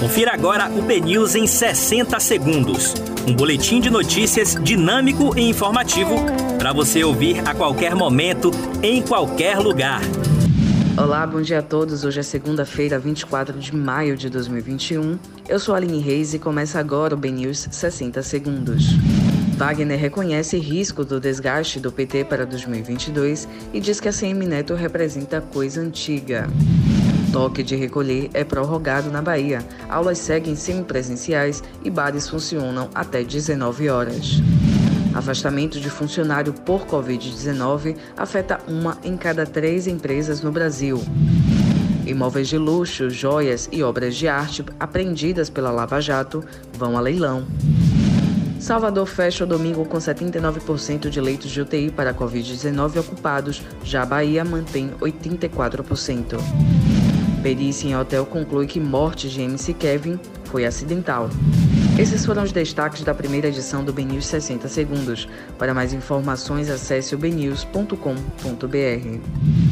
Confira agora o BNews em 60 segundos. Um boletim de notícias dinâmico e informativo para você ouvir a qualquer momento, em qualquer lugar. Olá, bom dia a todos. Hoje é segunda-feira, 24 de maio de 2021. Eu sou Aline Reis e começa agora o BNews 60 segundos. Wagner reconhece risco do desgaste do PT para 2022 e diz que a CM Neto representa coisa antiga. Toque de recolher é prorrogado na Bahia. Aulas seguem semipresenciais e bares funcionam até 19 horas. Afastamento de funcionário por Covid-19 afeta uma em cada três empresas no Brasil. Imóveis de luxo, joias e obras de arte apreendidas pela Lava Jato vão a leilão. Salvador fecha o domingo com 79% de leitos de UTI para Covid-19 ocupados, já a Bahia mantém 84%. Perícia em hotel conclui que morte de MC Kevin foi acidental. Esses foram os destaques da primeira edição do BNews 60 Segundos. Para mais informações, acesse o bnews.com.br.